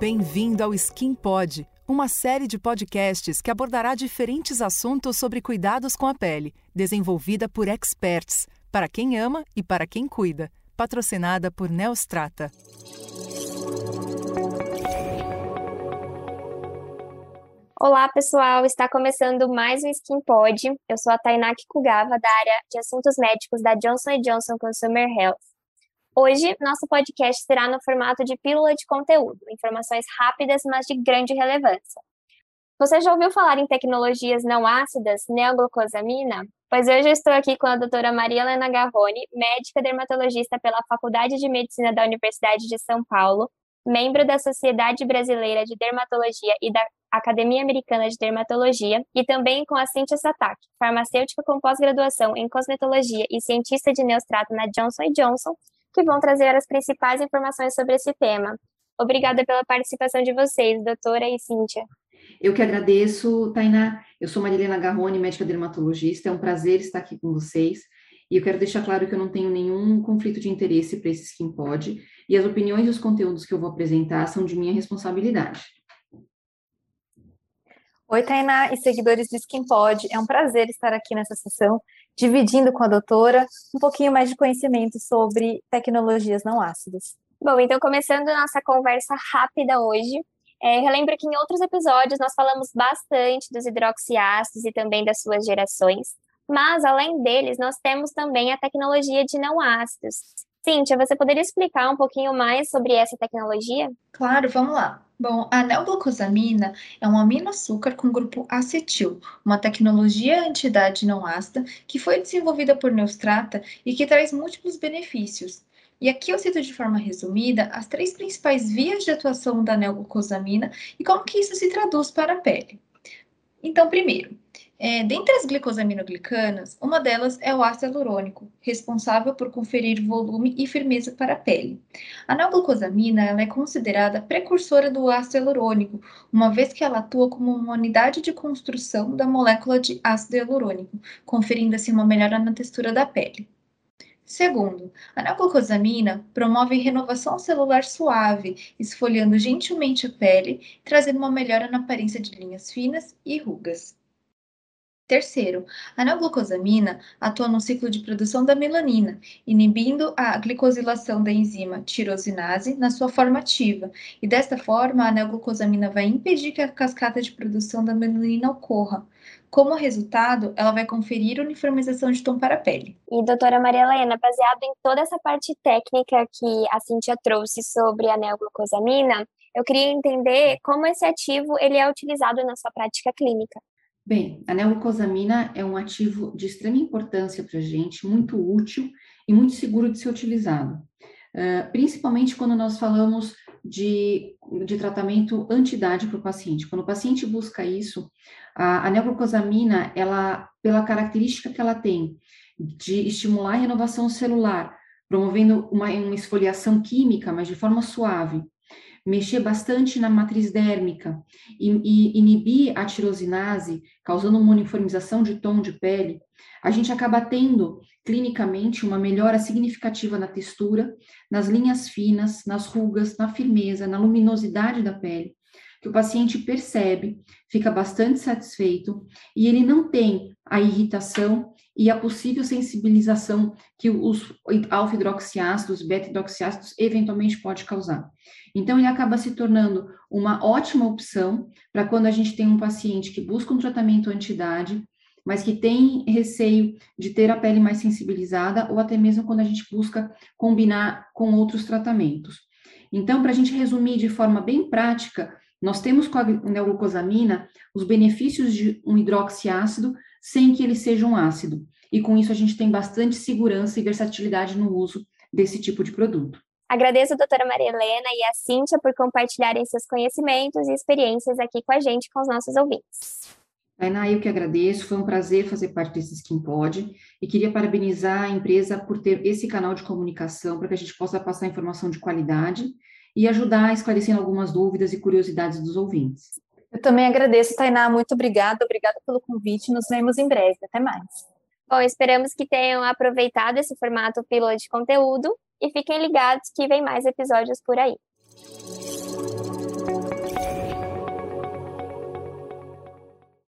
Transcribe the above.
Bem-vindo ao Skin Pod, uma série de podcasts que abordará diferentes assuntos sobre cuidados com a pele, desenvolvida por experts, para quem ama e para quem cuida. Patrocinada por Neostrata. Olá, pessoal! Está começando mais um Skin Pod. Eu sou a Tainá Kikugawa, da área de assuntos médicos da Johnson Johnson Consumer Health. Hoje, nosso podcast será no formato de pílula de conteúdo, informações rápidas, mas de grande relevância. Você já ouviu falar em tecnologias não ácidas, neoglucosamina? Pois hoje eu estou aqui com a doutora Maria Helena Garrone, médica dermatologista pela Faculdade de Medicina da Universidade de São Paulo, membro da Sociedade Brasileira de Dermatologia e da Academia Americana de Dermatologia, e também com a Cintia Satak, farmacêutica com pós-graduação em cosmetologia e cientista de neostrato na Johnson Johnson, que vão trazer as principais informações sobre esse tema. Obrigada pela participação de vocês, doutora e Cíntia. Eu que agradeço, Tainá. Eu sou Marilena Garrone, médica dermatologista. É um prazer estar aqui com vocês. E eu quero deixar claro que eu não tenho nenhum conflito de interesse para esse Skin Pod. E as opiniões e os conteúdos que eu vou apresentar são de minha responsabilidade. Oi, Tainá e seguidores do Skin Pod. É um prazer estar aqui nessa sessão dividindo com a doutora um pouquinho mais de conhecimento sobre tecnologias não ácidas. Bom, então começando nossa conversa rápida hoje, é, relembro que em outros episódios nós falamos bastante dos hidroxiácidos e também das suas gerações, mas além deles nós temos também a tecnologia de não ácidos. Cíntia, você poderia explicar um pouquinho mais sobre essa tecnologia? Claro, vamos lá. Bom, a neoglucosamina é um aminoaçúcar com grupo acetil, uma tecnologia antidade não ácida que foi desenvolvida por Neustrata e que traz múltiplos benefícios. E aqui eu cito de forma resumida as três principais vias de atuação da neoglucosamina e como que isso se traduz para a pele. Então, primeiro, é, dentre as glicosaminoglicanas, uma delas é o ácido hialurônico, responsável por conferir volume e firmeza para a pele. A neoglucosamina ela é considerada precursora do ácido hialurônico, uma vez que ela atua como uma unidade de construção da molécula de ácido hialurônico, conferindo assim uma melhora na textura da pele. Segundo, a neoglucosamina promove renovação celular suave, esfoliando gentilmente a pele, trazendo uma melhora na aparência de linhas finas e rugas. Terceiro, a neoglucosamina atua no ciclo de produção da melanina, inibindo a glicosilação da enzima tirosinase na sua forma ativa, e desta forma a neoglucosamina vai impedir que a cascata de produção da melanina ocorra. Como resultado, ela vai conferir uniformização de tom para a pele. E doutora Maria Helena, baseado em toda essa parte técnica que a Cintia trouxe sobre a neoglucosamina, eu queria entender como esse ativo ele é utilizado na sua prática clínica. Bem, a neoglucosamina é um ativo de extrema importância para a gente, muito útil e muito seguro de ser utilizado, uh, principalmente quando nós falamos de, de tratamento anti-idade para o paciente. Quando o paciente busca isso, a, a neoglucosamina, ela, pela característica que ela tem de estimular a renovação celular, promovendo uma, uma esfoliação química, mas de forma suave, mexer bastante na matriz dérmica e, e inibir a tirosinase, causando uma uniformização de tom de pele, a gente acaba tendo clinicamente uma melhora significativa na textura, nas linhas finas, nas rugas, na firmeza, na luminosidade da pele, que o paciente percebe, fica bastante satisfeito e ele não tem a irritação e a possível sensibilização que os alfa-hidroxiácidos, beta-hidroxiácidos eventualmente pode causar. Então, ele acaba se tornando uma ótima opção para quando a gente tem um paciente que busca um tratamento anti-idade, mas que tem receio de ter a pele mais sensibilizada, ou até mesmo quando a gente busca combinar com outros tratamentos. Então, para a gente resumir de forma bem prática, nós temos com a neoglucosamina os benefícios de um hidroxiácido sem que ele seja um ácido. E com isso a gente tem bastante segurança e versatilidade no uso desse tipo de produto. Agradeço a doutora Maria Helena e a Cíntia por compartilharem seus conhecimentos e experiências aqui com a gente, com os nossos ouvintes. Tainá, eu que agradeço, foi um prazer fazer parte desse Skin Pod e queria parabenizar a empresa por ter esse canal de comunicação para que a gente possa passar informação de qualidade e ajudar a esclarecer algumas dúvidas e curiosidades dos ouvintes. Eu também agradeço, Tainá, muito obrigada, obrigada pelo convite, nos vemos em breve, até mais. Bom, esperamos que tenham aproveitado esse formato pílula de conteúdo e fiquem ligados que vem mais episódios por aí.